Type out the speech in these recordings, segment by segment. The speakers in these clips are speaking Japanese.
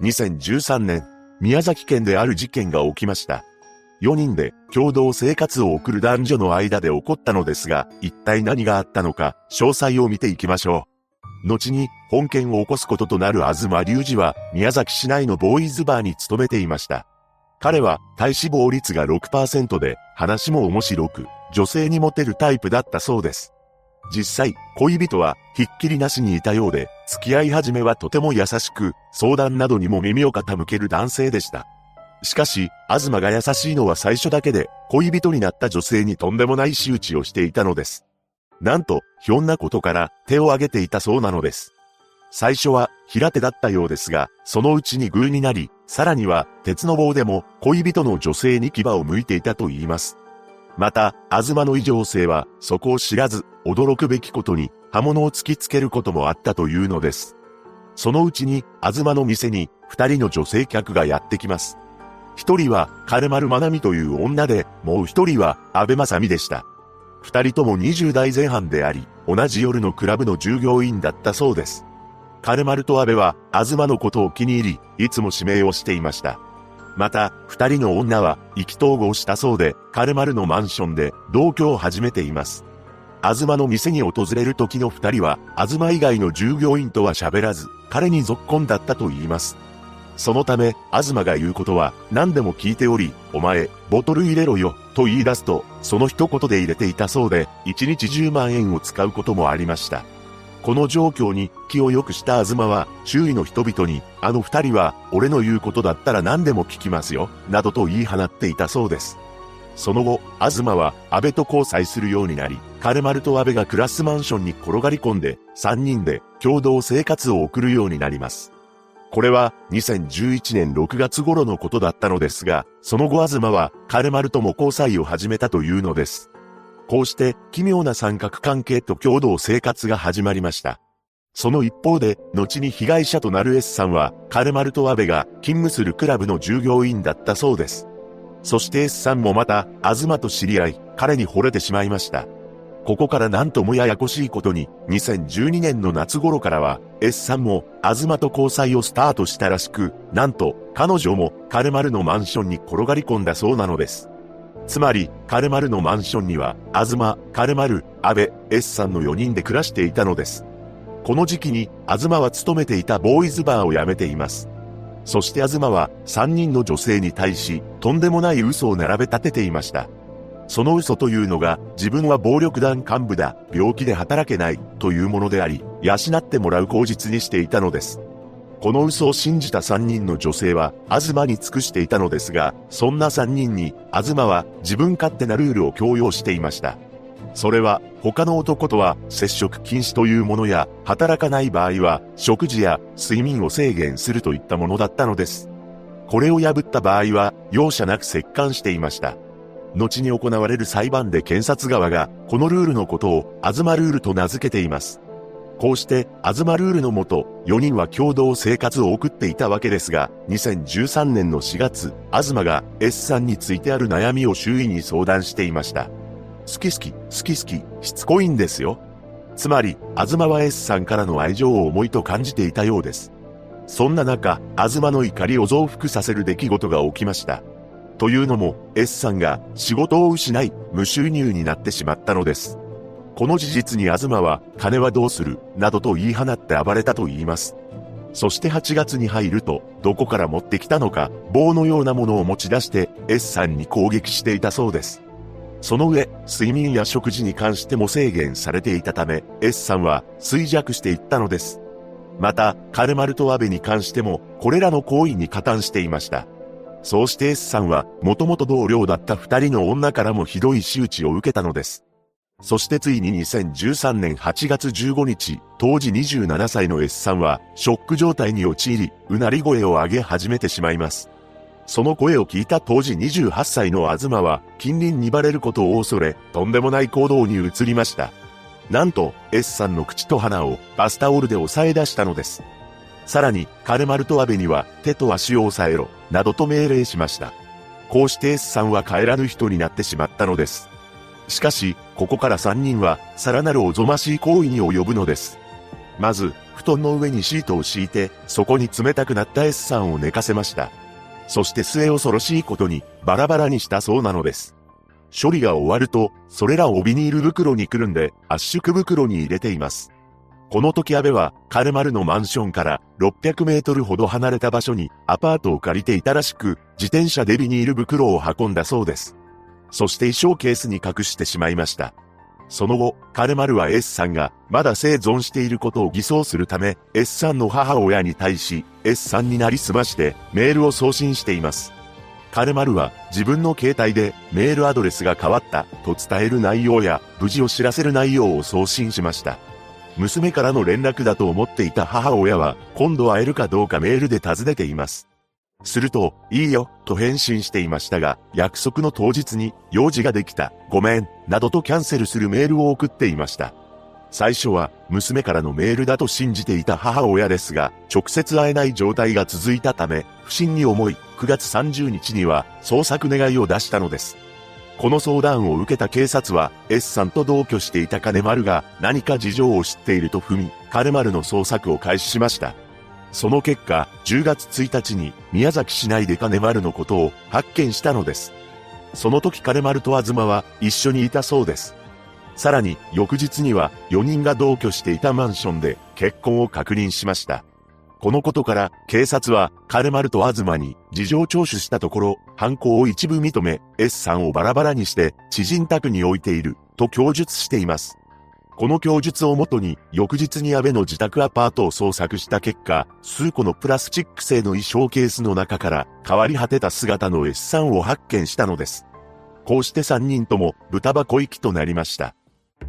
2013年、宮崎県である事件が起きました。4人で共同生活を送る男女の間で起こったのですが、一体何があったのか、詳細を見ていきましょう。後に、本件を起こすこととなる東隆二は、宮崎市内のボーイズバーに勤めていました。彼は、体脂肪率が6%で、話も面白く、女性にモテるタイプだったそうです。実際、恋人は、ひっきりなしにいたようで、付き合い始めはとても優しく、相談などにも耳を傾ける男性でした。しかし、東が優しいのは最初だけで、恋人になった女性にとんでもない仕打ちをしていたのです。なんと、ひょんなことから手を挙げていたそうなのです。最初は平手だったようですが、そのうちに偶になり、さらには鉄の棒でも恋人の女性に牙を向いていたと言います。また、東の異常性は、そこを知らず、驚くべきことに、刃物を突きつけることもあったというのです。そのうちに、東の店に、二人の女性客がやってきます。一人は、カ丸まなみという女で、もう一人は、安倍正美でした。二人とも20代前半であり、同じ夜のクラブの従業員だったそうです。カ丸と安倍は、東のことを気に入り、いつも指名をしていました。また、二人の女は、意気投合したそうで、カ丸のマンションで、同居を始めています。東の店に訪れる時の二人は、東以外の従業員とは喋らず、彼に続婚だったと言います。そのため、東が言うことは何でも聞いており、お前、ボトル入れろよ、と言い出すと、その一言で入れていたそうで、1日10万円を使うこともありました。この状況に気を良くした東は、周囲の人々に、あの二人は、俺の言うことだったら何でも聞きますよ、などと言い放っていたそうです。その後、東は安倍と交際するようになり、カルマルと安倍が暮らすマンションに転がり込んで、三人で共同生活を送るようになります。これは2011年6月頃のことだったのですが、その後東はカルマルとも交際を始めたというのです。こうして奇妙な三角関係と共同生活が始まりました。その一方で、後に被害者となる S さんは、カルマルとアベが勤務するクラブの従業員だったそうです。そして S さんもまた、東と知り合い、彼に惚れてしまいました。ここから何ともややこしいことに、2012年の夏頃からは、S さんも、東と交際をスタートしたらしく、なんと、彼女も、カルマルのマンションに転がり込んだそうなのです。つまり、カルマルのマンションには、東、カルマル、安倍、S さんの4人で暮らしていたのです。この時期に、東は勤めていたボーイズバーを辞めています。そして東は、3人の女性に対し、とんでもない嘘を並べ立てていました。その嘘というのが、自分は暴力団幹部だ、病気で働けない、というものであり、養ってもらう口実にしていたのです。この嘘を信じた3人の女性は、東に尽くしていたのですが、そんな3人に、東は自分勝手なルールを強要していました。それは、他の男とは接触禁止というものや、働かない場合は、食事や睡眠を制限するといったものだったのです。これを破った場合は、容赦なく折檻していました。後に行われる裁判で検察側が、このルールのことを、アズマルールと名付けています。こうして、アズマルールのもと、4人は共同生活を送っていたわけですが、2013年の4月、アズマが S さんについてある悩みを周囲に相談していました。好き好き、好き好き、しつこいんですよ。つまり、アズマは S さんからの愛情を重いと感じていたようです。そんな中、アズマの怒りを増幅させる出来事が起きました。というのも、S さんが仕事を失い、無収入になってしまったのです。この事実に東は、金はどうする、などと言い放って暴れたと言います。そして8月に入ると、どこから持ってきたのか、棒のようなものを持ち出して、S さんに攻撃していたそうです。その上、睡眠や食事に関しても制限されていたため、S さんは衰弱していったのです。また、カルマルとアベに関しても、これらの行為に加担していました。そうして S さんは、もともと同僚だった二人の女からもひどい仕打ちを受けたのです。そしてついに2013年8月15日、当時27歳の S さんは、ショック状態に陥り、うなり声を上げ始めてしまいます。その声を聞いた当時28歳の東は、近隣にバレることを恐れ、とんでもない行動に移りました。なんと、S さんの口と鼻をバスタオルで押さえ出したのです。さらに、カルマルとアベには手と足を押さえろ、などと命令しました。こうして S さんは帰らぬ人になってしまったのです。しかし、ここから3人は、さらなるおぞましい行為に及ぶのです。まず、布団の上にシートを敷いて、そこに冷たくなった S さんを寝かせました。そして末恐ろしいことに、バラバラにしたそうなのです。処理が終わると、それらをビニール袋にくるんで、圧縮袋に入れています。この時安倍は、カルマルのマンションから600メートルほど離れた場所にアパートを借りていたらしく、自転車でビニール袋を運んだそうです。そして衣装ケースに隠してしまいました。その後、カルマルは S さんがまだ生存していることを偽装するため、S さんの母親に対し、S さんになりすましてメールを送信しています。カルマルは自分の携帯でメールアドレスが変わったと伝える内容や無事を知らせる内容を送信しました。娘からの連絡だと思っていた母親は今度会えるかどうかメールで尋ねています。すると、いいよ、と返信していましたが、約束の当日に、用事ができた、ごめん、などとキャンセルするメールを送っていました。最初は、娘からのメールだと信じていた母親ですが、直接会えない状態が続いたため、不審に思い、9月30日には、捜索願いを出したのです。この相談を受けた警察は、S さんと同居していた金丸が、何か事情を知っていると踏み、金丸の捜索を開始しました。その結果、10月1日に宮崎市内で金丸のことを発見したのです。その時金丸と東は一緒にいたそうです。さらに翌日には4人が同居していたマンションで結婚を確認しました。このことから警察は金丸と東に事情聴取したところ犯行を一部認め S さんをバラバラにして知人宅に置いていると供述しています。この供述をもとに、翌日に安倍の自宅アパートを捜索した結果、数個のプラスチック製の衣装ケースの中から、変わり果てた姿の S さんを発見したのです。こうして3人とも、豚箱行きとなりました。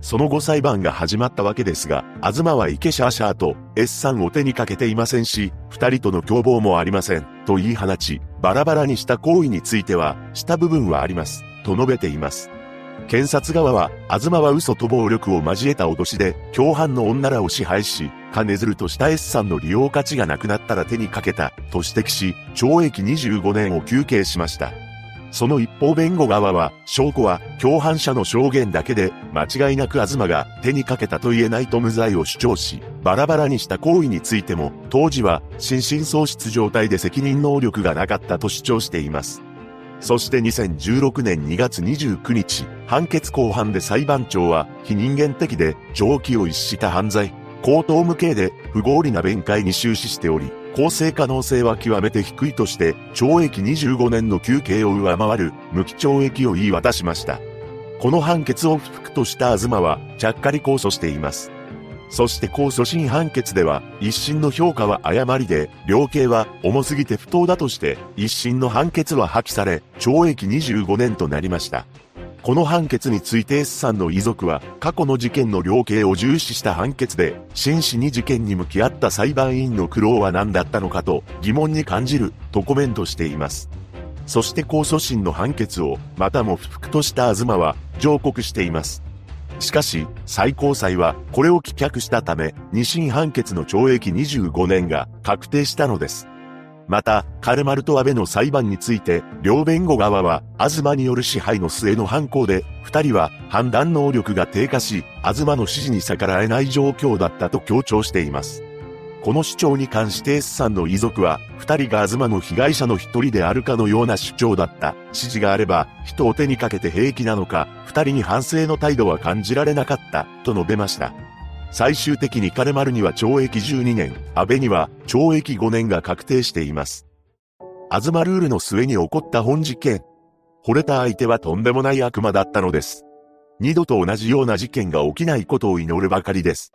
その後裁判が始まったわけですが、東は池シャーシャーと S さんを手にかけていませんし、二人との共謀もありません、と言い放ち、バラバラにした行為については、した部分はあります、と述べています。検察側は、東は嘘と暴力を交えた脅しで、共犯の女らを支配し、金づるとした S さんの利用価値がなくなったら手にかけた、と指摘し、懲役25年を求刑しました。その一方弁護側は、証拠は共犯者の証言だけで、間違いなく東が手にかけたと言えないと無罪を主張し、バラバラにした行為についても、当時は心神喪失状態で責任能力がなかったと主張しています。そして2016年2月29日、判決公判で裁判長は、非人間的で、常軌を逸した犯罪、高等無形で、不合理な弁解に終始しており、公正可能性は極めて低いとして、懲役25年の休刑を上回る無期懲役を言い渡しました。この判決を不服とした東は、ちゃっかり控訴しています。そして控訴審判決では、一審の評価は誤りで、量刑は重すぎて不当だとして、一審の判決は破棄され、懲役25年となりました。この判決について S さんの遺族は、過去の事件の量刑を重視した判決で、真摯に事件に向き合った裁判員の苦労は何だったのかと疑問に感じる、とコメントしています。そして控訴審の判決を、またも不服とした東は、上告しています。しかし、最高裁はこれを棄却したため、二審判決の懲役25年が確定したのです。また、カルマルと安倍の裁判について、両弁護側は、東による支配の末の犯行で、二人は判断能力が低下し、東の指示に逆らえない状況だったと強調しています。この主張に関して S さんの遺族は、二人が東の被害者の一人であるかのような主張だった。指示があれば、人を手にかけて平気なのか、二人に反省の態度は感じられなかった、と述べました。最終的に金丸には懲役12年、安倍には懲役5年が確定しています。アズマルールの末に起こった本事件。惚れた相手はとんでもない悪魔だったのです。二度と同じような事件が起きないことを祈るばかりです。